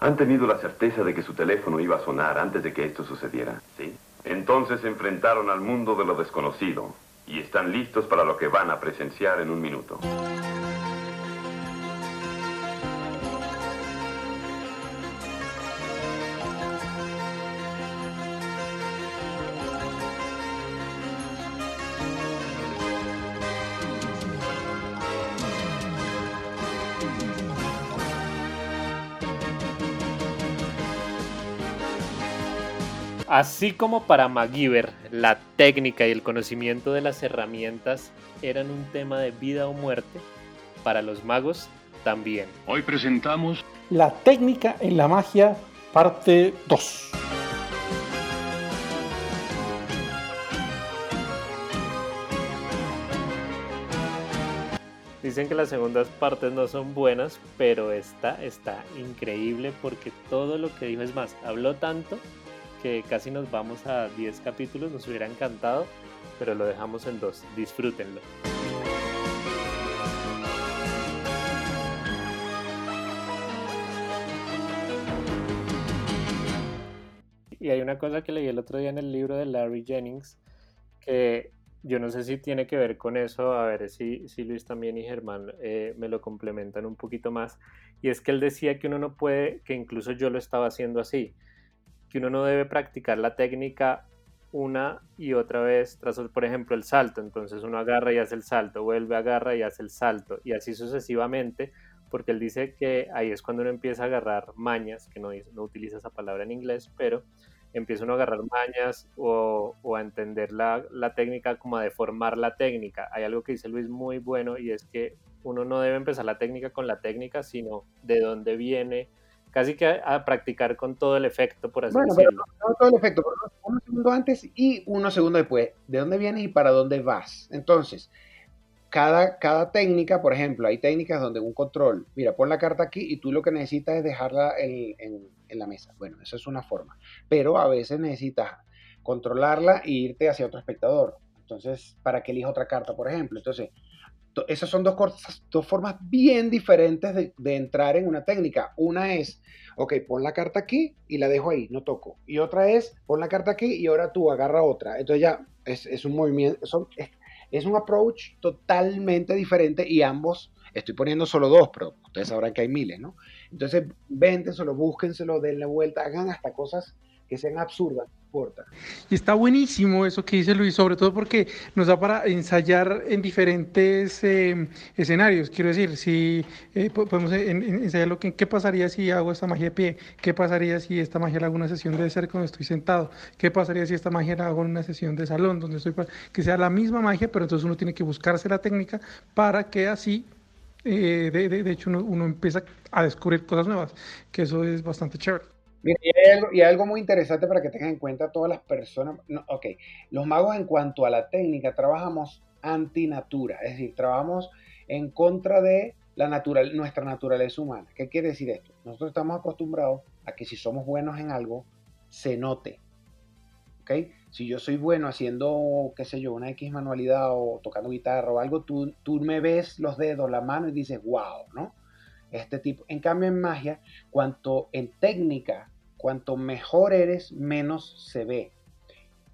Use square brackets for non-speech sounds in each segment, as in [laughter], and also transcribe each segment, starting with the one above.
Han tenido la certeza de que su teléfono iba a sonar antes de que esto sucediera, ¿sí? Entonces se enfrentaron al mundo de lo desconocido y están listos para lo que van a presenciar en un minuto. Así como para MacGyver la técnica y el conocimiento de las herramientas eran un tema de vida o muerte, para los magos también. Hoy presentamos La técnica en la magia, parte 2. Dicen que las segundas partes no son buenas, pero esta está increíble porque todo lo que dijo es más, habló tanto que casi nos vamos a 10 capítulos, nos hubiera encantado, pero lo dejamos en dos. Disfrútenlo. Y hay una cosa que leí el otro día en el libro de Larry Jennings, que yo no sé si tiene que ver con eso, a ver si, si Luis también y Germán eh, me lo complementan un poquito más, y es que él decía que uno no puede, que incluso yo lo estaba haciendo así, uno no debe practicar la técnica una y otra vez tras, por ejemplo, el salto. Entonces uno agarra y hace el salto, vuelve, agarra y hace el salto, y así sucesivamente, porque él dice que ahí es cuando uno empieza a agarrar mañas, que no, no utiliza esa palabra en inglés, pero empieza uno a agarrar mañas o, o a entender la, la, técnica como a deformar la técnica. Hay algo que dice Luis muy bueno y es que uno no debe empezar la técnica con la técnica, sino de dónde viene, casi que a, practicar con todo el efecto, por así bueno, decirlo. Pero no, todo el efecto, pero uno segundo antes y uno segundo después. ¿De dónde vienes y para dónde vas? Entonces, cada, cada técnica, por ejemplo, hay técnicas donde un control, mira, pon la carta aquí y tú lo que necesitas es dejarla en, en, en la mesa. Bueno, esa es una forma. Pero a veces necesitas controlarla e irte hacia otro espectador. Entonces, para que elija otra carta, por ejemplo. Entonces, esas son dos, dos formas bien diferentes de, de, entrar en una técnica. Una es, ok, pon la carta aquí y la dejo ahí, no toco. Y otra es, pon la carta aquí y ahora tú agarra otra. Entonces ya es, es un movimiento, es, es, un approach totalmente diferente y ambos, estoy poniendo solo dos, pero ustedes sabrán que hay miles, ¿no? Entonces, véntenselo, búsquenselo, denle vuelta, hagan hasta cosas que sean absurdas, importa. Y está buenísimo eso que dice Luis, sobre todo porque nos da para ensayar en diferentes eh, escenarios. Quiero decir, si eh, podemos en, en ensayar lo que qué pasaría si hago esta magia de pie, qué pasaría si esta magia la hago en una sesión de ser cuando estoy sentado, qué pasaría si esta magia la hago en una sesión de salón donde estoy que sea la misma magia, pero entonces uno tiene que buscarse la técnica para que así eh, de, de, de, hecho uno, uno empieza a descubrir cosas nuevas, que eso es bastante chévere. Mira, y hay, algo, y hay, algo, muy interesante para que tengan en cuenta todas las personas. No, ok, los magos en cuanto a la técnica trabajamos antinatura, es decir, trabajamos en contra de la natural, nuestra naturaleza humana. ¿Qué quiere decir esto? Nosotros estamos acostumbrados a que si somos buenos en algo, se note. ¿Ok? Si yo soy bueno haciendo, qué sé yo, una X manualidad o tocando guitarra o algo, tú, tú me ves los dedos, la mano y dices, wow, ¿no? Este tipo. En cambio, en magia, cuanto en técnica Cuanto mejor eres, menos se ve.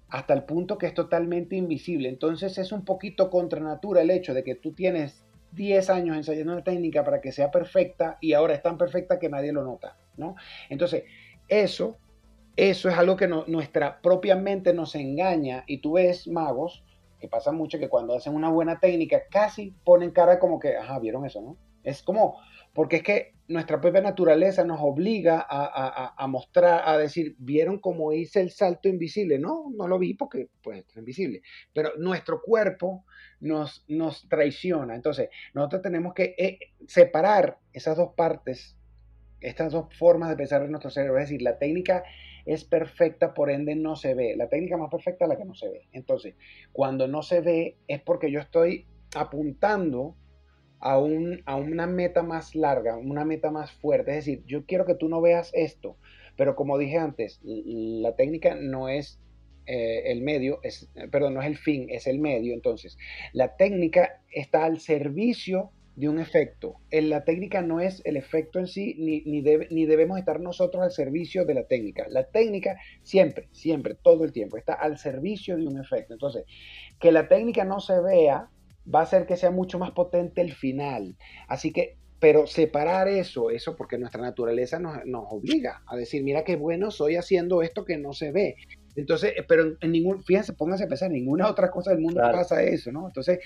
Hasta el punto que es totalmente invisible. Entonces es un poquito contra natura el hecho de que tú tienes 10 años ensayando una técnica para que sea perfecta y ahora es tan perfecta que nadie lo nota, ¿no? Entonces, eso, eso es algo que nuestra propia mente nos engaña y tú ves magos que pasa mucho que cuando hacen una buena técnica casi ponen cara como que, ajá, vieron eso, ¿no? Es como, porque es que nuestra propia naturaleza nos obliga a, mostrar, a decir, ¿vieron cómo hice el salto invisible? No, no lo vi porque pues es invisible, pero nuestro cuerpo nos, nos traiciona. Entonces, nosotros tenemos que eh, separar esas dos partes, estas dos formas de pensar en nuestro cerebro. Es decir, la técnica es perfecta, por ende no se ve. La técnica más perfecta es la que no se ve. Entonces, cuando no se ve es porque yo estoy apuntando a, un, a una meta más larga, una meta más fuerte. Es decir, yo quiero que tú no veas esto, pero como dije antes, la técnica no es eh, el medio, es, perdón, no es el fin, es el medio. Entonces, la técnica está al servicio de un efecto. En la técnica no es el efecto en sí, ni, ni, ni, debemos estar nosotros al servicio de la técnica. La técnica siempre, siempre, todo el tiempo está al servicio de un efecto. Entonces, que la técnica no se vea va a hacer que sea mucho más potente el final. Así que, pero separar eso, eso porque nuestra naturaleza nos, nos obliga a decir, mira qué bueno soy haciendo esto que no se ve. Entonces, eh, pero en ningún, fíjense, pónganse a pensar, en ninguna otra cosa del mundo pasa eso, ¿no? Entonces,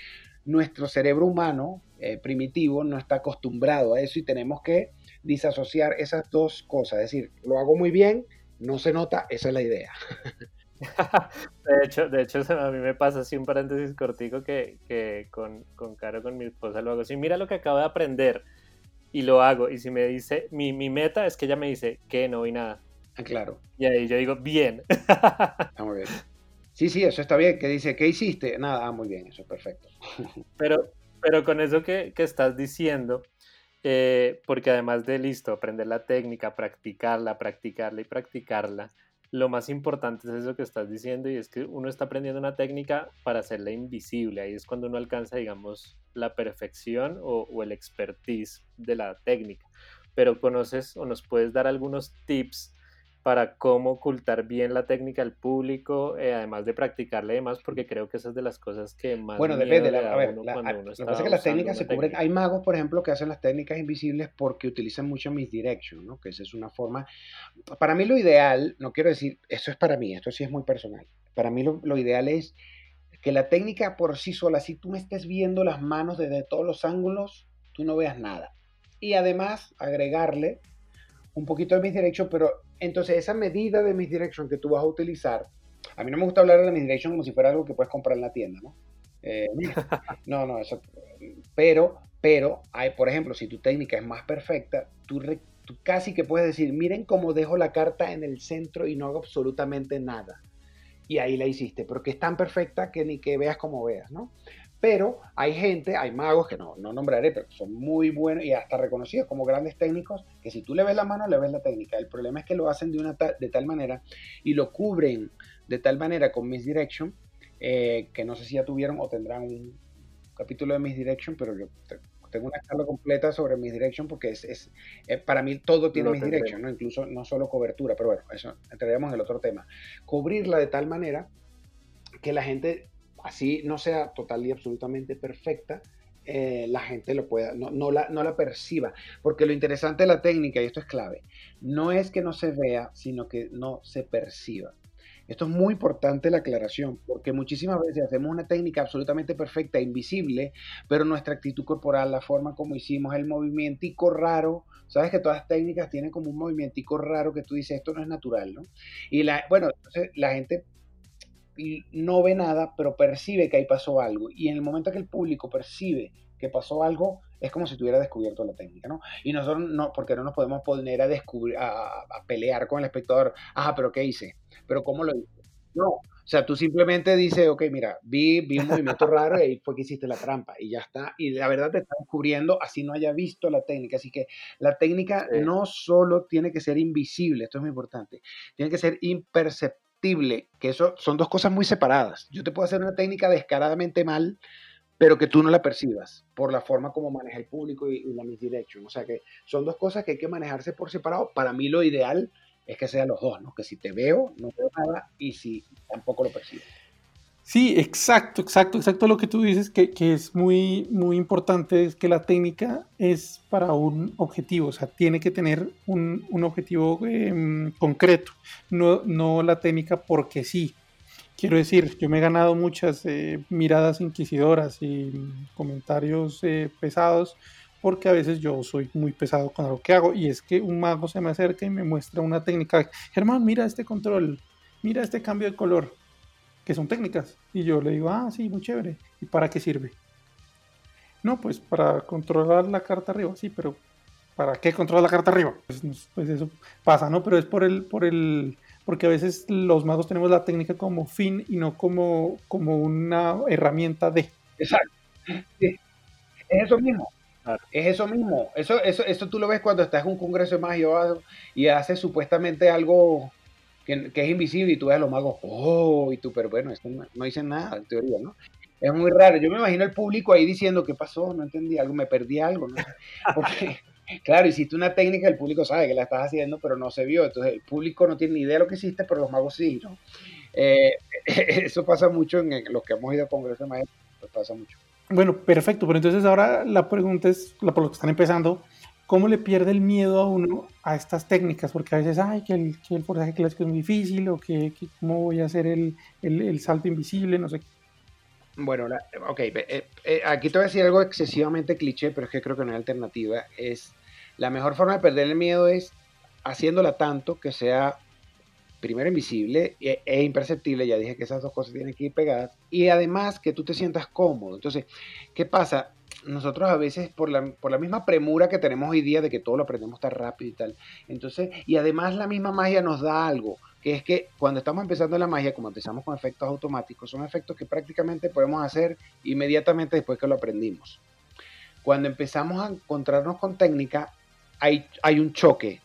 nuestro cerebro humano eh, primitivo no está acostumbrado a eso y tenemos que disasociar esas dos cosas. Es decir, lo hago muy bien, no se nota, esa es la idea. [laughs] de hecho, de hecho, a mí me pasa así un paréntesis cortico que, que con, con Caro, con mi esposa, lo hago así. Mira lo que acabo de aprender y lo hago. Y si me dice, mi, mi meta es que ella me dice que no vi nada Ah, claro. Y ahí yo digo, bien. Está muy bien. [laughs] Sí, sí, eso está bien. Que dice, ¿qué hiciste? Nada, ah, muy bien, eso es perfecto. [laughs] Pero, pero con eso que, que estás diciendo, eh, porque además de listo, aprender la técnica, practicarla, practicarla y practicarla, lo más importante es eso que estás diciendo y es que uno está aprendiendo una técnica para hacerla invisible. Ahí es cuando uno alcanza, digamos, la perfección o, o el expertise de la técnica. Pero conoces o nos puedes dar algunos tips para cómo ocultar bien la técnica al público, eh, además de practicarle demás, porque creo que esas es de las cosas que más. Bueno, depende. a ver, lo que pasa es que las técnicas se cubren. Hay magos, por ejemplo, que hacen las técnicas invisibles porque utilizan mucho misdirection, ¿no? Que esa es una forma. Para mí, lo ideal, no quiero decir, eso es para mí, esto sí es muy personal. Para mí, lo, lo ideal es que la técnica por sí sola, si tú me estés viendo las manos desde todos los ángulos, tú no veas nada. Y además, agregarle un poquito de misdirection, pero entonces, esa medida de misdirection que tú vas a utilizar, a mí no me gusta hablar de la misdirection como si fuera algo que puedes comprar en la tienda, ¿no? Eh, [laughs] no, no, eso. Pero, pero, hay, por ejemplo, si tu técnica es más perfecta, tú, tú casi que puedes decir, miren cómo dejo la carta en el centro y no hago absolutamente nada. Y ahí la hiciste, pero que es tan perfecta que ni que veas como veas, ¿no? Pero hay gente, hay magos que no, no nombraré, pero son muy buenos y hasta reconocidos como grandes técnicos, que si tú le ves la mano, le ves la técnica. El problema es que lo hacen de, una de tal manera y lo cubren de tal manera con Misdirection, eh, que no sé si ya tuvieron o tendrán un capítulo de Misdirection, pero yo tengo una charla completa sobre Misdirection porque es, es eh, para mí todo tiene Misdirection, ¿no? incluso no solo cobertura, pero bueno, eso entraríamos en el otro tema. Cubrirla de tal manera que la gente así no sea total y absolutamente perfecta, eh, la gente lo pueda, no, la, no la perciba. Porque lo interesante de la técnica, y esto es clave, no es que no se vea, sino que no se perciba. Esto es muy importante la aclaración, porque muchísimas veces hacemos una técnica absolutamente perfecta, invisible, pero nuestra actitud corporal, la forma como hicimos, el movimiento raro, sabes que todas las técnicas tienen como un movimiento raro que tú dices, esto no es natural, ¿no? Y bueno, entonces la gente no ve nada, pero percibe que ahí pasó algo. Y en el momento que el público percibe que pasó algo, es como si tuviera descubierto la técnica, ¿no? Y nosotros no, porque no nos podemos poner a descubrir, a, pelear con el espectador, ajá, pero ¿qué hice? ¿Pero cómo lo hice? No, o sea, tú simplemente dices, ok, mira, vi, vi un movimiento raro y ahí fue que hiciste la trampa y ya está. Y la verdad te está descubriendo así no haya visto la técnica. Así que la técnica no solo tiene que ser invisible, esto es muy importante, tiene que ser imperceptible que eso son dos cosas muy separadas. Yo te puedo hacer una técnica descaradamente mal, pero que tú no la percibas por la forma como maneja el público y, la misdirection. O sea que son dos cosas que hay que manejarse por separado. Para mí lo ideal es que sean los dos, ¿no? Que si te veo, no veo nada y si tampoco lo percibo. Sí, exacto, exacto, exacto lo que tú dices, que, que, es muy, muy importante, es que la técnica es para un objetivo, o sea, tiene que tener un, un objetivo em, concreto, no, no la técnica porque sí. Quiero decir, yo me he ganado muchas eh, miradas inquisidoras y comentarios eh, pesados porque a veces yo soy muy pesado con lo que hago y es que un mago se me acerca y me muestra una técnica, Germán, mira este control, mira este cambio de color que son técnicas. Y yo le digo, ah, sí, muy chévere. ¿Y para qué sirve? No, pues para controlar la carta arriba, sí, pero ¿para qué controlar la carta arriba? Pues, pues, eso pasa, ¿no? Pero es por el, por el, porque a veces los magos tenemos la técnica como fin y no como, como una herramienta de. Exacto. Es eso mismo. Es eso mismo. Eso, eso, eso tú lo ves cuando estás en un congreso de magia y haces supuestamente algo que, es invisible y tú ves a los magos, oh, y tú, pero bueno, esto no, dicen nada en teoría, ¿no? Es muy raro. Yo me imagino el público ahí diciendo, ¿qué pasó? No entendí algo, me perdí algo. ¿no? [laughs] Porque, claro, hiciste una técnica, el público sabe que la estás haciendo, pero no se vio. Entonces, el público no tiene ni idea de lo que hiciste, pero los magos sí, ¿no? Eh, [laughs] eso pasa mucho en los que hemos ido a congresos de maestros, pues pasa mucho. Bueno, perfecto, pero entonces ahora la pregunta es, por lo que están empezando, ¿cómo le pierde el miedo a uno a estas técnicas? Porque a veces, ay, que el, que el forzaje clásico es muy difícil, o que, cómo voy a hacer el, el, salto invisible, no sé. Bueno, ok, eh, eh, aquí te voy a decir algo excesivamente cliché, pero es que creo que no hay alternativa. Es, la mejor forma de perder el miedo es haciéndola tanto que sea primero invisible e, e, imperceptible, ya dije que esas dos cosas tienen que ir pegadas, y además que tú te sientas cómodo. Entonces, ¿qué pasa? Nosotros a veces, por la, por la misma premura que tenemos hoy día de que todo lo aprendemos tan rápido y tal, entonces, y además la misma magia nos da algo, que es que cuando estamos empezando la magia, como empezamos con efectos automáticos, son efectos que prácticamente podemos hacer inmediatamente después que lo aprendimos. Cuando empezamos a encontrarnos con técnica, hay, hay un choque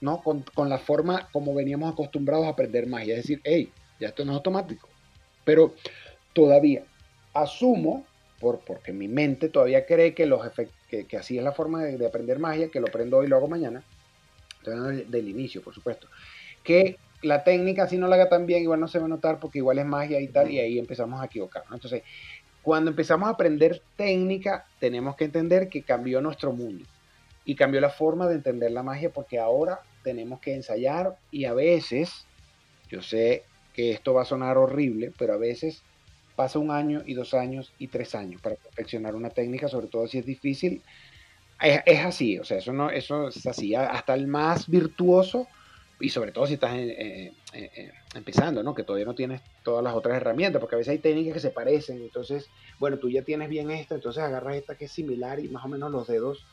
¿no? Con, la forma como veníamos acostumbrados a aprender magia. Es decir, hey, ya esto no es automático. Pero todavía asumo, por, porque mi mente todavía cree que, los que, que así es la forma de, aprender magia, que lo aprendo hoy y lo hago mañana. Estoy del, inicio, por supuesto. Que la técnica, si no la haga tan bien, igual no se va a notar porque igual es magia y tal, y ahí empezamos a equivocarnos. Entonces, cuando empezamos a aprender técnica, tenemos que entender que cambió nuestro mundo y cambió la forma de entender la magia porque ahora tenemos que ensayar y a veces, yo sé que esto va a sonar horrible, pero a veces pasa un año y dos años y tres años para perfeccionar una técnica, sobre todo si es difícil. Es, así, o sea, eso, no, eso es así, hasta el más virtuoso y sobre todo si estás empezando, ¿no? Que todavía no tienes todas las otras herramientas, porque a veces hay técnicas que se parecen, entonces, bueno, tú ya tienes bien esta, entonces agarras esta que es similar y más o menos los dedos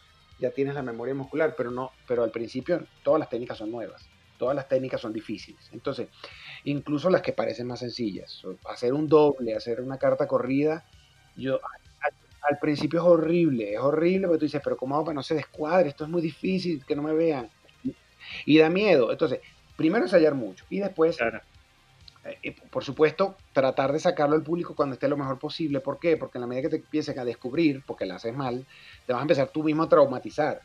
ya tienes la memoria muscular, pero no, pero al principio todas las técnicas son nuevas, todas las técnicas son difíciles. Entonces, incluso las que parecen más sencillas, hacer un doble, hacer una carta corrida, yo al, principio es horrible, es horrible porque tú dices, pero ¿cómo hago para no se descuadre? Esto es muy difícil, que no me vean. Y da miedo. Entonces, primero ensayar mucho y después eh, por supuesto, tratar de sacarlo al público cuando esté lo mejor posible. ¿Por qué? Porque en la medida que te empiecen a descubrir, porque la haces mal, te vas a empezar tú mismo a traumatizar.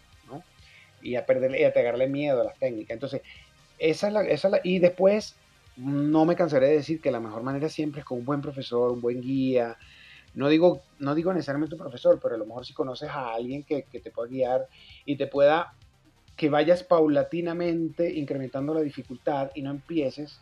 Y a perderle y a pegarle miedo a las técnicas. Entonces, esa es la, esa la, y después, no me cansaré de decir que la mejor manera siempre es con un buen profesor, un buen guía. No digo, no digo necesariamente un profesor, pero a lo mejor si conoces a alguien que, que te pueda guiar y te pueda, que vayas paulatinamente incrementando la dificultad y no empieces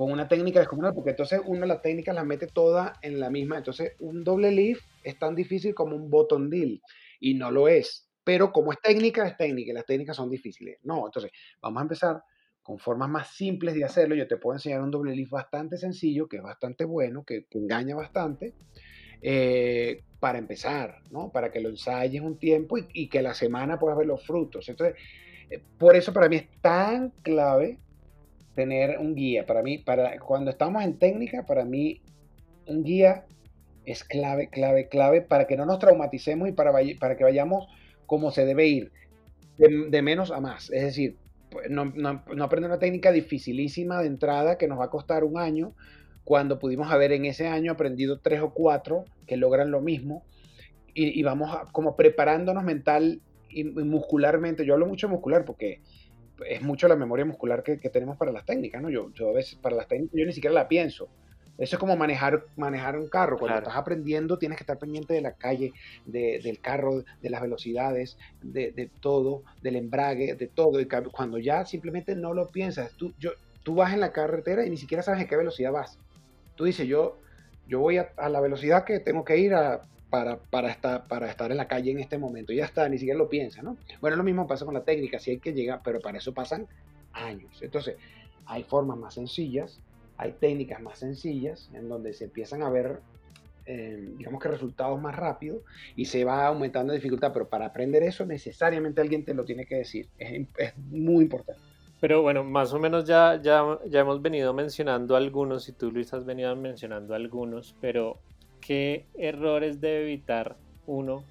con una técnica descomunal, porque entonces uno las técnicas las mete todas en la misma. Entonces, un doble lift es tan difícil como un bottom deal, y no lo es. Pero como es técnica, es técnica, y las técnicas son difíciles. No, entonces, vamos a empezar con formas más simples de hacerlo. Yo te puedo enseñar un doble lift bastante sencillo, que es bastante bueno, que, engaña bastante, eh, para empezar, ¿no? Para que lo ensayes un tiempo y, que la semana puedas ver los frutos. Entonces, eh, por eso para mí es tan clave tener un guía. Para mí, para cuando estamos en técnica, para mí un guía es clave, clave, clave para que no nos traumaticemos y para, para que vayamos como se debe ir, de, menos a más. Es decir, pues, no, no, no, aprender una técnica dificilísima de entrada que nos va a costar un año, cuando pudimos haber en ese año aprendido tres o cuatro que logran lo mismo y, vamos como preparándonos mental y muscularmente. Yo hablo mucho muscular porque es mucho la memoria muscular que, tenemos para las técnicas, ¿no? Yo, yo a veces para las técnicas yo ni siquiera la pienso. Eso es como manejar, manejar un carro. Cuando estás aprendiendo tienes que estar pendiente de la calle, del carro, de las velocidades, de, todo, del embrague, de todo. Y cuando ya simplemente no lo piensas, tú, yo, tú vas en la carretera y ni siquiera sabes a qué velocidad vas. Tú dices, yo, yo voy a, a la velocidad que tengo que ir a para, para, estar, para estar en la calle en este momento. Ya está, ni siquiera lo piensa, ¿no? Bueno, lo mismo pasa con la técnica, si hay que llegar, pero para eso pasan años. Entonces, hay formas más sencillas, hay técnicas más sencillas en donde se empiezan a ver, eh, digamos que resultados más rápido y se va aumentando la dificultad, pero para aprender eso necesariamente alguien te lo tiene que decir. Es, es muy importante. Pero bueno, más o menos ya, ya, ya hemos venido mencionando algunos y tú Luis has venido mencionando algunos, pero ¿qué errores debe evitar uno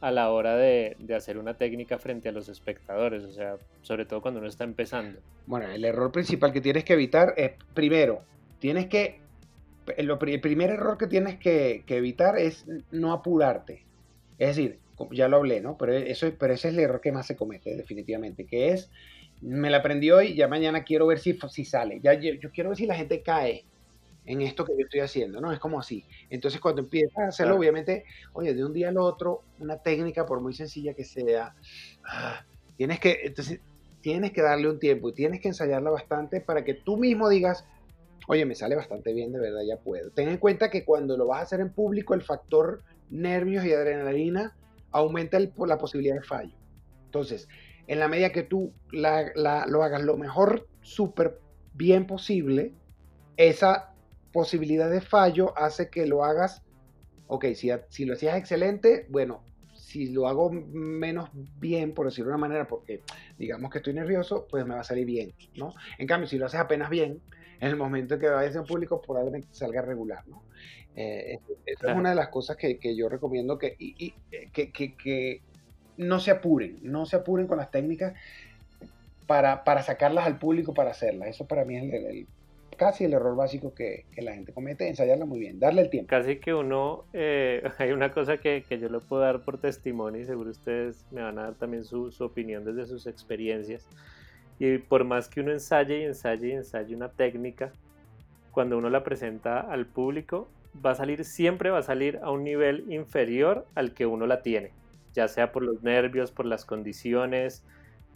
a la hora de, hacer una técnica frente a los espectadores? O sea, sobre todo cuando uno está empezando. Bueno, el error principal que tienes que evitar es, primero, tienes que el, primer error que tienes que, evitar es no apurarte. Es decir, ya lo hablé, ¿no? Pero, eso, pero ese es el error que más se comete, definitivamente, que es, me la aprendí hoy, ya mañana quiero ver si, si sale, ya, yo, quiero ver si la gente cae en esto que yo estoy haciendo, ¿no? Es como así. Entonces, cuando empiezas a hacerlo, obviamente, oye, de un día al otro, una técnica, por muy sencilla que sea, ah, tienes que, entonces, tienes que darle un tiempo y tienes que ensayarla bastante para que tú mismo digas, oye, me sale bastante bien, de verdad, ya puedo. Ten en cuenta que cuando lo vas a hacer en público, el factor nervios y adrenalina aumenta la posibilidad de fallo. Entonces, en la medida que tú lo hagas lo mejor, súper bien posible, esa posibilidad de fallo hace que lo hagas, ok, si, si lo hacías excelente, bueno, si lo hago menos bien, por decirlo de una manera, porque digamos que estoy nervioso, pues me va a salir bien, ¿no? En cambio, si lo haces apenas bien, en el momento en que vayas a un público probablemente salga regular, ¿no? Eh, esa es una de las cosas que, yo recomiendo que, y, eh, que, que, no se apuren, no se apuren con las técnicas para, para sacarlas al público para hacerlas. Eso para mí es el, casi el error básico que, la gente comete, ensayarla muy bien, darle el tiempo. Casi que uno, eh, [laughs] hay una cosa que, yo le puedo dar por testimonio y seguro ustedes me van a dar también su, su opinión desde sus experiencias. Y por más que uno ensaye y ensaye y ensaye una técnica, cuando uno la presenta al público, va a salir, siempre va a salir a un nivel inferior al que uno la tiene, ya sea por los nervios, por las condiciones,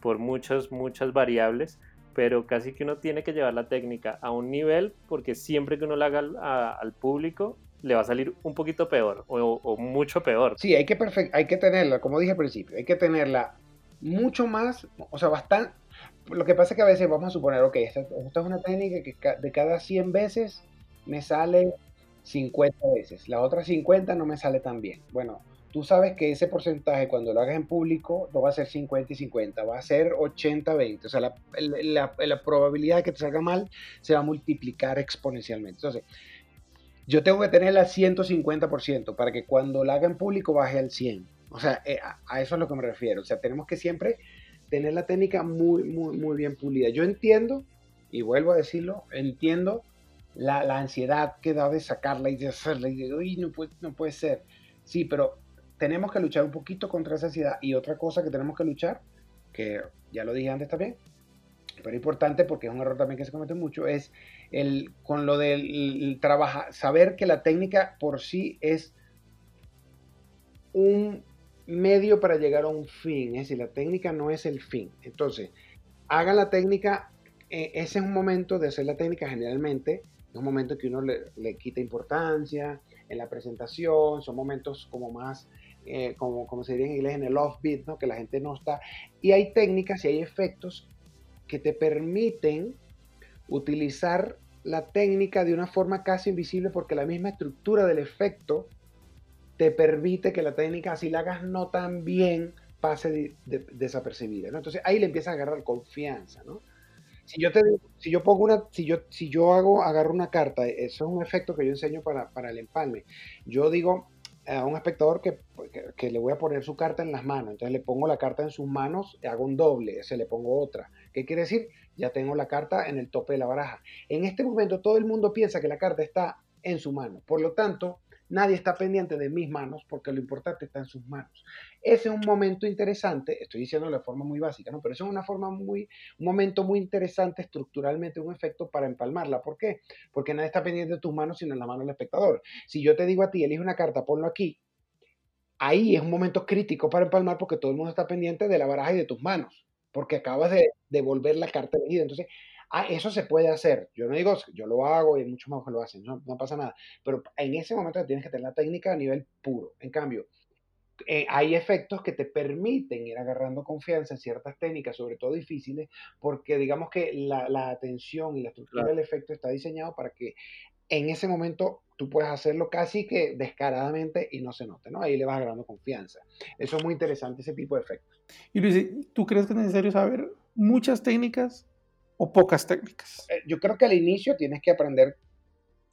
por muchas, muchas variables, pero casi que uno tiene que llevar la técnica a un nivel porque siempre que uno la haga al, público, le va a salir un poquito peor o, mucho peor. Sí, hay que, hay que tenerla, como dije al principio, hay que tenerla mucho más, o sea, bastante, lo que pasa es que a veces vamos a suponer, ok, esta, es una técnica que de cada 100 veces me sale 50 veces, la otra 50 no me sale tan bien. Bueno, tú sabes que ese porcentaje cuando lo hagas en público no va a ser 50 y 50, va a ser 80-20. O sea, la, la, probabilidad de que te salga mal se va a multiplicar exponencialmente. Entonces, yo tengo que tenerla al 150% para que cuando la haga en público baje al 100. O sea, eh, a eso es lo que me refiero. O sea, tenemos que siempre tener la técnica muy, muy, muy bien pulida. Yo entiendo, y vuelvo a decirlo, entiendo la, ansiedad que da de sacarla y de hacerla y de, uy, no puede, no puede ser. Sí, pero tenemos que luchar un poquito contra esa ansiedad. Y otra cosa que tenemos que luchar, que ya lo dije antes también, pero importante porque es un error también que se comete mucho, es el, con lo del trabajar, saber que la técnica por sí es un medio para llegar a un fin, es decir, la técnica no es el fin. Entonces, hagan la técnica, eh, ese es un momento de hacer la técnica generalmente, es un momento que uno le, quita importancia en la presentación, son momentos como más, eh, como, como se diría en inglés, en el offbeat, ¿no? que la gente no está. Y hay técnicas y hay efectos que te permiten utilizar la técnica de una forma casi invisible porque la misma estructura del efecto te permite que la técnica, si la hagas no tan bien, pase desapercibida. Entonces ahí le empieza a agarrar confianza. ¿no? Si yo, te, si yo pongo una, si yo, si yo hago, agarro una carta, eso es un efecto que yo enseño para, para el empalme. Yo digo a un espectador que, que, le voy a poner su carta en las manos, entonces le pongo la carta en sus manos, hago un doble, se le pongo otra. ¿Qué quiere decir? Ya tengo la carta en el tope de la baraja. En este momento todo el mundo piensa que la carta está en su mano. Por lo tanto, Nadie está pendiente de mis manos porque lo importante está en sus manos. Ese es un momento interesante, estoy diciendo de forma muy básica, ¿no? Pero eso es una forma muy, un momento muy interesante estructuralmente, un efecto para empalmarla. ¿Por qué? Porque nadie está pendiente de tus manos sino en la mano del espectador. Si yo te digo a ti, elige una carta, ponlo aquí, ahí es un momento crítico para empalmar porque todo el mundo está pendiente de la baraja y de tus manos, porque acabas de devolver la carta elegida. Entonces, Ah, eso se puede hacer. Yo no digo, yo lo hago y muchos más que lo hacen, no, pasa nada. Pero en ese momento tienes que tener la técnica a nivel puro. En cambio, eh, hay efectos que te permiten ir agarrando confianza en ciertas técnicas, sobre todo difíciles, porque digamos que la, atención y la estructura del efecto está diseñado para que en ese momento tú puedas hacerlo casi que descaradamente y no se note, ¿no? Ahí le vas agarrando confianza. Eso es muy interesante, ese tipo de efectos. Y Luis, ¿tú crees que es necesario saber muchas técnicas o pocas técnicas? Eh, yo creo que al inicio tienes que aprender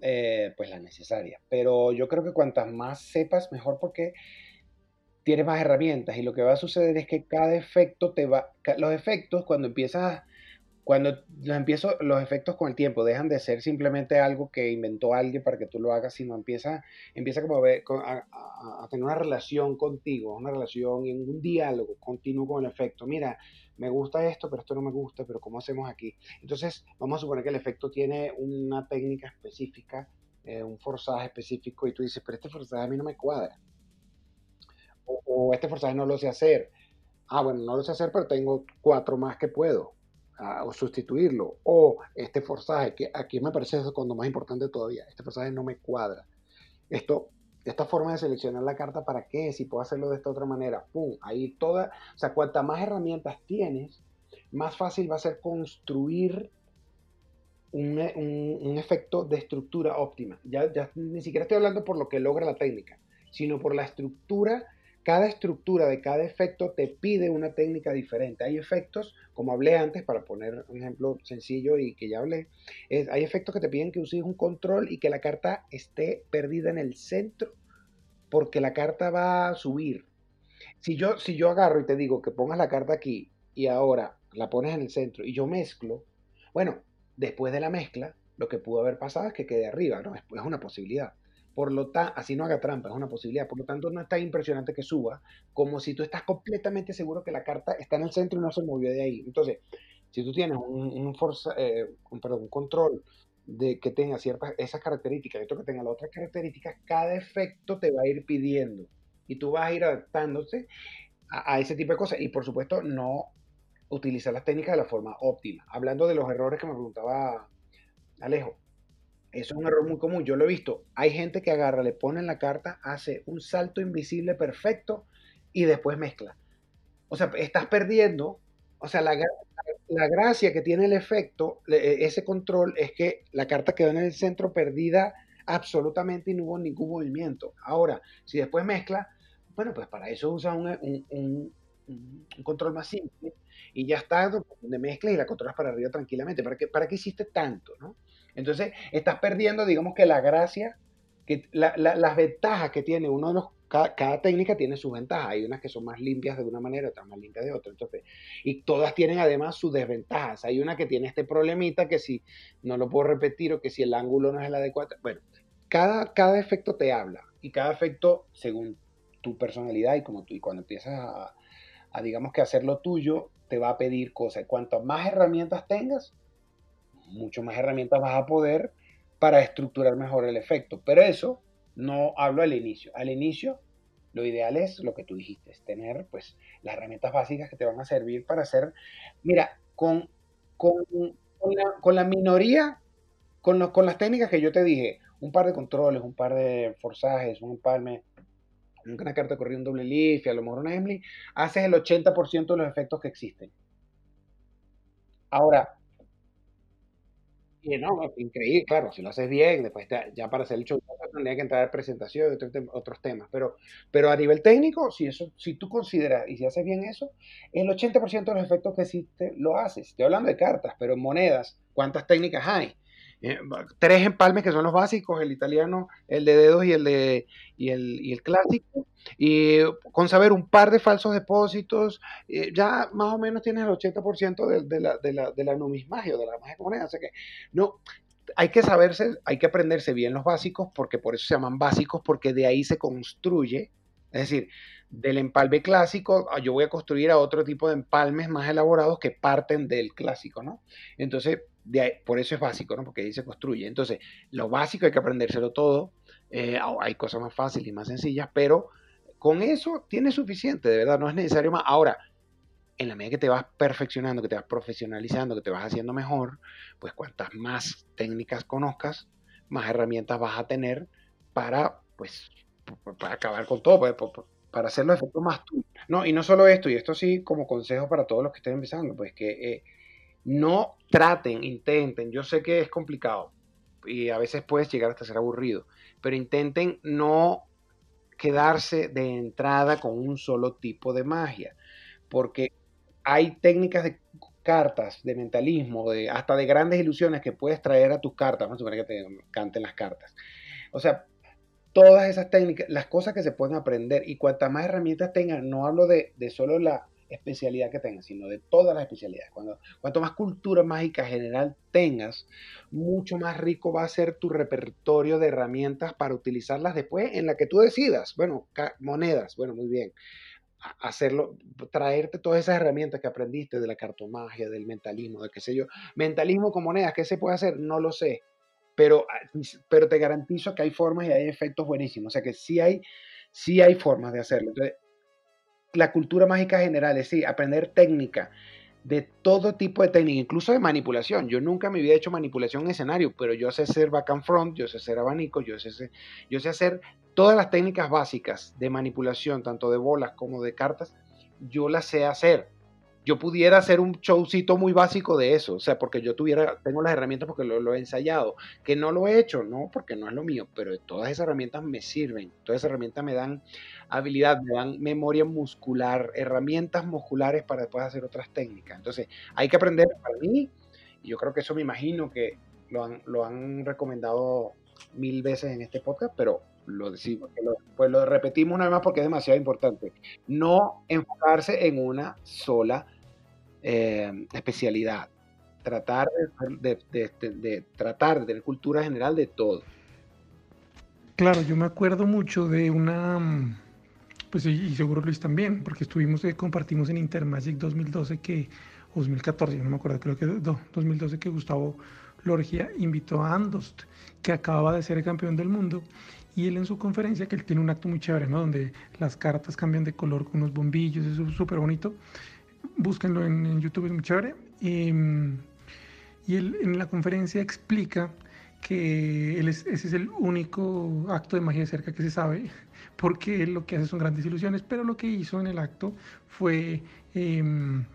eh, pues la necesaria, pero yo creo que cuantas más sepas, mejor porque tienes más herramientas y lo que va a suceder es que cada efecto te va, los efectos cuando empiezas cuando los empiezo, los efectos con el tiempo dejan de ser simplemente algo que inventó alguien para que tú lo hagas, sino empieza, empieza como a, a, tener una relación contigo, una relación y un diálogo continuo con el efecto. Mira, me gusta esto, pero esto no me gusta, pero ¿cómo hacemos aquí? Entonces, vamos a suponer que el efecto tiene una técnica específica, eh, un forzaje específico, y tú dices, pero este forzaje a mí no me cuadra. O, o este forzaje no lo sé hacer. Ah, bueno, no lo sé hacer, pero tengo cuatro más que puedo o sustituirlo, o este forzaje, que aquí me parece eso cuando más importante todavía, este forzaje no me cuadra. Esto, esta forma de seleccionar la carta, ¿para qué? Si puedo hacerlo de esta otra manera, ¡pum! Ahí toda, o sea, cuanta más herramientas tienes, más fácil va a ser construir un, un, efecto de estructura óptima. Ya, ya ni siquiera estoy hablando por lo que logra la técnica, sino por la estructura cada estructura de cada efecto te pide una técnica diferente. Hay efectos, como hablé antes, para poner un ejemplo sencillo y que ya hablé, hay efectos que te piden que uses un control y que la carta esté perdida en el centro, porque la carta va a subir. Si yo, si yo agarro y te digo que pongas la carta aquí y ahora la pones en el centro y yo mezclo, bueno, después de la mezcla, lo que pudo haber pasado es que quede arriba, ¿no? Es una posibilidad. Por lo tanto, así no haga trampa, es una posibilidad. Por lo tanto, no es tan impresionante que suba como si tú estás completamente seguro que la carta está en el centro y no se movió de ahí. Entonces, si tú tienes un, eh, un control de que tenga ciertas esas características otro que tenga las otras características, cada efecto te va a ir pidiendo y tú vas a ir adaptándose a ese tipo de cosas. Y por supuesto, no utilizar las técnicas de la forma óptima. Hablando de los errores que me preguntaba Alejo, es un error muy común, yo lo he visto. Hay gente que agarra, le pone en la carta, hace un salto invisible perfecto y después mezcla. O sea, estás perdiendo, o sea, la, gracia que tiene el efecto, e, ese control, es que la carta quedó en el centro perdida absolutamente y no hubo ningún movimiento. Ahora, si después mezcla, bueno, pues para eso usa un, control más simple y ya está donde mezclas y la controlas para arriba tranquilamente. ¿Para qué, para qué hiciste tanto? ¿no? Entonces, estás perdiendo, digamos que la gracia, que las ventajas que tiene uno de los cada, técnica tiene sus ventajas. Hay unas que son más limpias de una manera, otras más limpias de otra. Entonces, y todas tienen además sus desventajas. Hay una que tiene este problemita que si no lo puedo repetir o que si el ángulo no es el adecuado. Bueno, cada, cada efecto te habla y cada efecto, según tu personalidad y como tú, y cuando empiezas a, a digamos que hacer lo tuyo, te va a pedir cosas. Cuanto más herramientas tengas, mucho más herramientas vas a poder para estructurar mejor el efecto. Pero eso no hablo al inicio. Al inicio lo ideal es lo que tú dijiste, tener pues las herramientas básicas que te van a servir para hacer, mira, con, con, la, minoría, con, con las técnicas que yo te dije, un par de controles, un par de forzajes, un empalme, una carta de corrido, un doble leaf y a lo mejor una Emily, haces el 80% de los efectos que existen. Ahora, no, increíble, claro, si lo haces bien, después ya para hacer el show tendría que entrar a presentación y otros, temas, pero, pero a nivel técnico, si, eso, si tú consideras y si haces bien eso, el 80% de los efectos que existe lo haces. Estoy hablando de cartas, pero en monedas, ¿cuántas técnicas hay? Eh, tres empalmes que son los básicos, el italiano, el de dedos y el, de, y el, y el clásico. Y con saber un par de falsos depósitos, eh, ya más o menos tienes el 80% de, de, la, de, la, de la numismagia o de la magia moneda. que no, hay que saberse, hay que aprenderse bien los básicos, porque por eso se llaman básicos, porque de ahí se construye. Es decir, del empalme clásico, yo voy a construir a otro tipo de empalmes más elaborados que parten del clásico, ¿no? Entonces, por eso es básico, ¿no? Porque ahí se construye. Entonces, lo básico hay que aprendérselo todo. Eh, hay cosas más fáciles y más sencillas, pero con eso tienes suficiente, de verdad, no es necesario más. Ahora, en la medida que te vas perfeccionando, que te vas profesionalizando, que te vas haciendo mejor, pues cuantas más técnicas conozcas, más herramientas vas a tener para, pues, para acabar con todo, pues, para hacer los efectos más tuyos. No, y no solo esto, y esto sí como consejo para todos los que estén empezando, pues que eh, no traten, intenten, yo sé que es complicado y a veces puedes llegar hasta ser aburrido, pero intenten no quedarse de entrada con un solo tipo de magia, porque hay técnicas de cartas, de mentalismo, de, hasta de grandes ilusiones que puedes traer a tus cartas, vamos a suponer que te canten las cartas. O sea, todas esas técnicas, las cosas que se pueden aprender y cuantas más herramientas tengan, no hablo de, de solo la, especialidad que tengas, sino de todas las especialidades. Cuando, cuanto más cultura mágica general tengas, mucho más rico va a ser tu repertorio de herramientas para utilizarlas después en la que tú decidas. Bueno, monedas, bueno, muy bien. Hacerlo, traerte todas esas herramientas que aprendiste de la cartomagia, del mentalismo, de qué sé yo. Mentalismo con monedas, ¿qué se puede hacer? No lo sé. Pero, ah, pero te garantizo que hay formas y hay efectos buenísimos. O sea que sí hay, sí hay formas de hacerlo. Entonces, la cultura mágica general, es decir, aprender técnica de todo tipo de técnica, incluso de manipulación. Yo nunca me había hecho manipulación en escenario, pero yo sé hacer back and front, yo sé hacer abanico, yo sé, yo sé hacer todas las técnicas básicas de manipulación, tanto de bolas como de cartas, yo las sé hacer yo pudiera hacer un showcito muy básico de eso, o sea, porque yo tuviera, tengo las herramientas porque lo, he ensayado, que no lo he hecho, no, porque no es lo mío, pero todas esas herramientas me sirven, todas esas herramientas me dan habilidad, me dan memoria muscular, herramientas musculares para después hacer otras técnicas. Entonces, hay que aprender para mí, y yo creo que eso me imagino que lo han, lo han recomendado mil veces en este podcast, pero lo decimos, pues lo repetimos una vez más porque es demasiado importante. No enfocarse en una sola eh, especialidad. Tratar de, de, tratar tener cultura general de todo. Claro, yo me acuerdo mucho de una, pues y seguro Luis también, porque estuvimos, eh, compartimos en Intermagic 2012 que, 2014, no me acuerdo, creo que 2012 que Gustavo Lorgia invitó a Andost, que acababa de ser campeón del mundo, y él en su conferencia, que él tiene un acto muy chévere, ¿no? Donde las cartas cambian de color con unos bombillos, es súper bonito búsquenlo en, YouTube, es muy chévere. Y, él en la conferencia explica que él ese es el único acto de magia de cerca que se sabe, [laughs] porque él lo que hace son grandes ilusiones, pero lo que hizo en el acto fue em,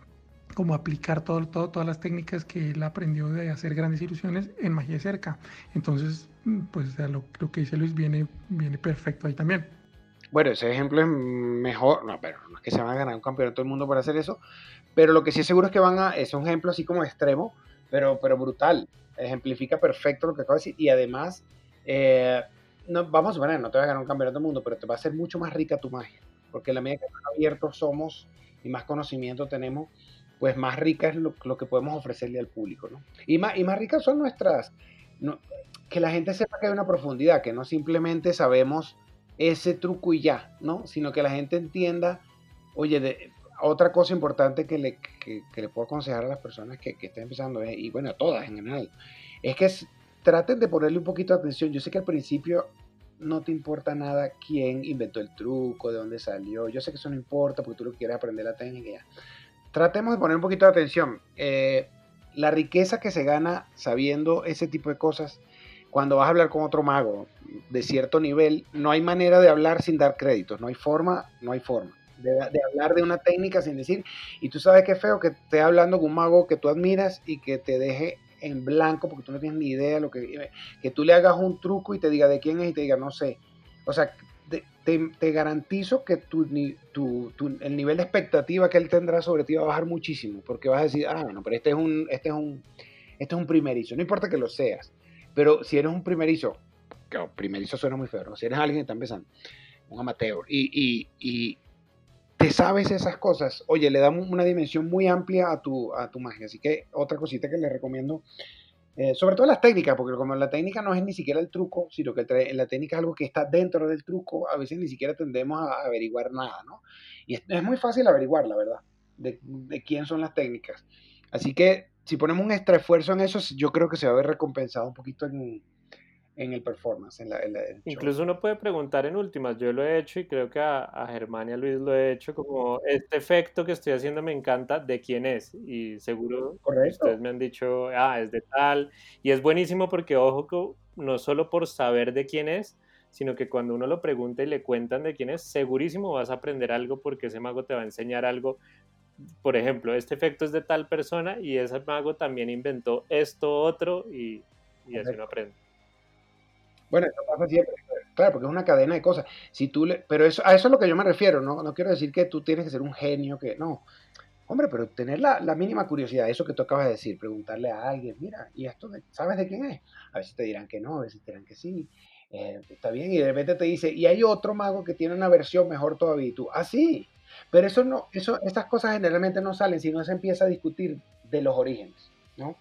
como aplicar todo, todo, todas las técnicas que él aprendió de hacer grandes ilusiones en magia de cerca. Entonces, pues lo, lo que dice Luis viene, viene perfecto ahí también. Bueno, ese ejemplo es mejor, no, pero no es que se van a ganar un campeonato del mundo por hacer eso, pero lo que sí es seguro es que van a, es un ejemplo así como extremo, pero, pero brutal, ejemplifica perfecto lo que acabo de decir, y además, eh, no, vamos a suponer, no te vas a ganar un campeonato del mundo, pero te va a hacer mucho más rica tu magia, porque la medida que más abiertos somos y más conocimiento tenemos, pues más rica es lo, que podemos ofrecerle al público, ¿no? Y más, y más ricas son nuestras, que la gente sepa que hay una profundidad, que no simplemente sabemos ese truco y ya, ¿no? Sino que la gente entienda, oye, de, otra cosa importante que le, que, le puedo aconsejar a las personas que, que estén empezando, y bueno, a todas en general, es que traten de ponerle un poquito de atención. Yo sé que al principio no te importa nada quién inventó el truco, de dónde salió. Yo sé que eso no importa porque tú lo quieres aprender la técnica. Ya. Tratemos de poner un poquito de atención. Eh, la riqueza que se gana sabiendo ese tipo de cosas cuando vas a hablar con otro mago de cierto nivel, no hay manera de hablar sin dar créditos, no hay forma, no hay forma. De, hablar de una técnica sin decir, y tú sabes qué feo que esté hablando con un mago que tú admiras y que te deje en blanco porque tú no tienes ni idea de lo que que tú le hagas un truco y te diga de quién es y te diga no sé. O sea, te, garantizo que tu, el nivel de expectativa que él tendrá sobre ti va a bajar muchísimo porque vas a decir, ah, no, pero este es un, este es un, este es un primerizo, no importa que lo seas pero si eres un primerizo, que primerizo suena muy feo, si eres alguien que está empezando, un amateur, y, y, te sabes esas cosas, oye, le damos una dimensión muy amplia a tu, a tu magia. Así que otra cosita que les recomiendo, eh, sobre todo las técnicas, porque como la técnica no es ni siquiera el truco, sino que la técnica es algo que está dentro del truco, a veces ni siquiera tendemos a averiguar nada, ¿no? Y es, es muy fácil averiguar, la verdad, de, de quién son las técnicas. Así que si ponemos un extra esfuerzo en eso, yo creo que se va a ver recompensado un poquito en, el performance. En la, Incluso uno puede preguntar en últimas, yo lo he hecho y creo que a, a Germán y a Luis lo he hecho como, este efecto que estoy haciendo me encanta, ¿de quién es? Y seguro ustedes me han dicho, ah, es de tal. Y es buenísimo porque, ojo, no solo por saber de quién es, sino que cuando uno lo pregunta y le cuentan de quién es, segurísimo vas a aprender algo porque ese mago te va a enseñar algo por ejemplo, este efecto es de tal persona y ese mago también inventó esto otro y, así uno aprende. Bueno, eso pasa siempre, claro, porque es una cadena de cosas. Si tú le, pero eso, a eso es lo que yo me refiero, ¿no? No quiero decir que tú tienes que ser un genio, que no. Hombre, pero tener la, mínima curiosidad, eso que tú acabas de decir, preguntarle a alguien, mira, ¿y esto sabes de quién es? A veces te dirán que no, a veces te dirán que sí. Eh, está bien, y de repente te dice, y hay otro mago que tiene una versión mejor todavía, y tú, ah, sí, Pero eso no, eso, estas cosas generalmente no salen si no se empieza a discutir de los orígenes, ¿no?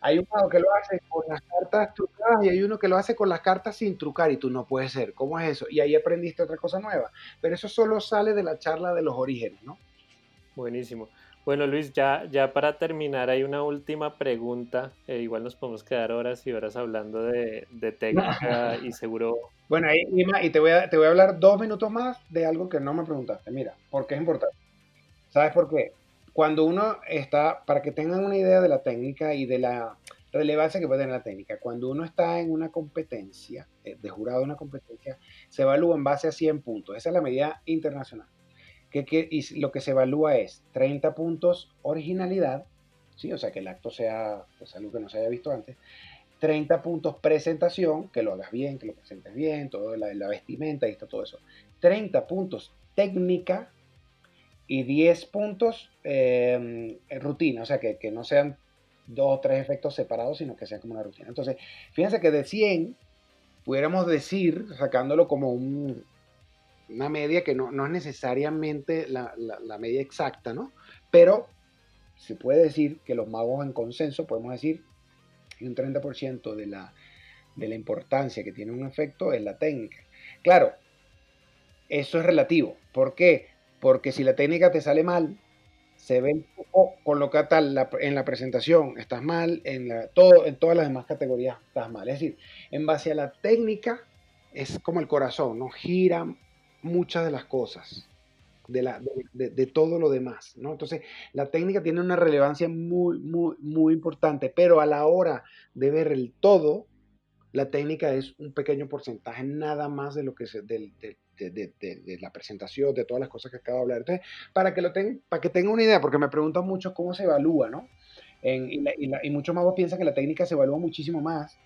Hay uno que lo hace con las cartas trucadas y hay uno que lo hace con las cartas sin trucar y tú no puedes ser. ¿Cómo es eso? Y ahí aprendiste otra cosa nueva. Pero eso solo sale de la charla de los orígenes, ¿no? Buenísimo. Bueno, Luis, ya, ya para terminar, hay una última pregunta. Eh, igual nos podemos quedar horas y horas hablando de, técnica y seguro. [laughs] Bueno, ahí, y te voy, a, te voy a hablar dos minutos más de algo que no me preguntaste. Mira, porque es importante. ¿Sabes por qué? Cuando uno está, para que tengan una idea de la técnica y de la relevancia que puede tener la técnica, cuando uno está en una competencia, eh, de jurado de una competencia, se evalúa en base a 100 puntos. Esa es la medida internacional que, y lo que se evalúa es 30 puntos originalidad, ¿sí? o sea, que el acto sea pues, algo que no se haya visto antes, 30 puntos presentación, que lo hagas bien, que lo presentes bien, todo la, la vestimenta y todo eso. 30 puntos técnica y 10 puntos em, rutina, o sea, que, que, no sean dos o tres efectos separados, sino que sea como una rutina. Entonces, fíjense que de 100, pudiéramos decir, sacándolo como un, una media que no, es necesariamente la, media exacta, ¿no? Pero se puede decir que los magos en consenso, podemos decir, que un 30% de la, de la importancia que tiene un efecto es la técnica. Claro, eso es relativo. ¿Por qué? Porque si la técnica te sale mal, se ve un poco con lo que tal en la presentación, estás mal, en, la, todo, en todas las demás categorías estás mal. Es decir, en base a la técnica es como el corazón, ¿no? Gira muchas de las cosas, de, la, de, todo lo demás, ¿no? Entonces, la técnica tiene una relevancia muy, muy, muy importante, pero a la hora de ver el todo, la técnica es un pequeño porcentaje nada más de lo que se, de, la presentación, de todas las cosas que acabo de hablar. Entonces, para que, lo tengan, para que tengan una idea, porque me preguntan mucho cómo se evalúa, ¿no? y, y, muchos más piensan que la técnica se evalúa muchísimo más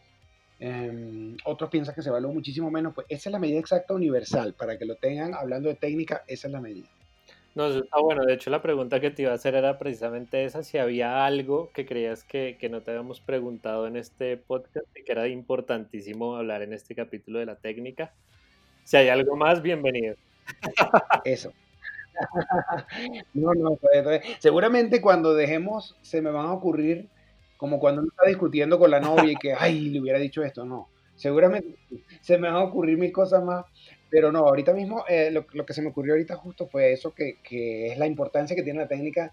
Em, otros piensan que se evalúa muchísimo menos, pues esa es la medida exacta universal, para que lo tengan hablando de técnica, esa es la medida. No, eso está bueno. De hecho, la pregunta que te iba a hacer era precisamente esa, si había algo que creías que, que no te habíamos preguntado en este podcast y que era importantísimo hablar en este capítulo de la técnica. Si hay algo más, bienvenido. [laughs] Eso. [laughs] no, no, seguramente cuando dejemos se me van a ocurrir como cuando uno está discutiendo con la novia y que, ay, le hubiera dicho esto, no. Seguramente se me van a ocurrir mil cosas más, pero no, ahorita mismo eh, lo, que se me ocurrió ahorita justo fue eso, que, es la importancia que tiene la técnica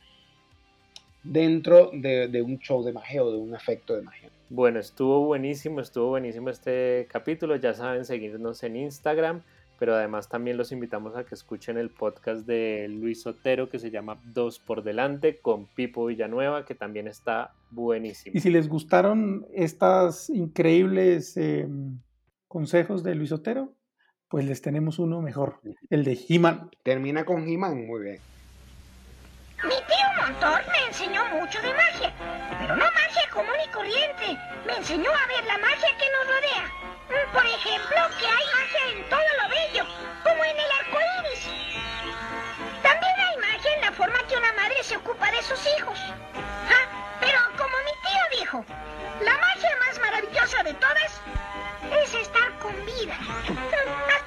dentro de, de, un show de magia o de un efecto de magia. Bueno, estuvo buenísimo, estuvo buenísimo este capítulo. Ya saben, seguirnos en Instagram pero además también los invitamos a que escuchen el podcast de Luis Otero que se llama Dos por Delante con Pipo Villanueva, que también está buenísimo. Y si les gustaron estas increíbles em, consejos de Luis Otero, pues les tenemos uno mejor, el de He-Man. Termina con He-Man, muy bien. Mi tío Montor me enseñó mucho de magia, pero no magia común y corriente. Me enseñó a ver la magia que nos rodea. Por ejemplo, que hay magia en todo lo bello, como en el arco iris. También hay magia en la forma que una madre se ocupa de sus hijos. Ah, pero como mi tío dijo, la magia más maravillosa de todas es estar con vida. [laughs]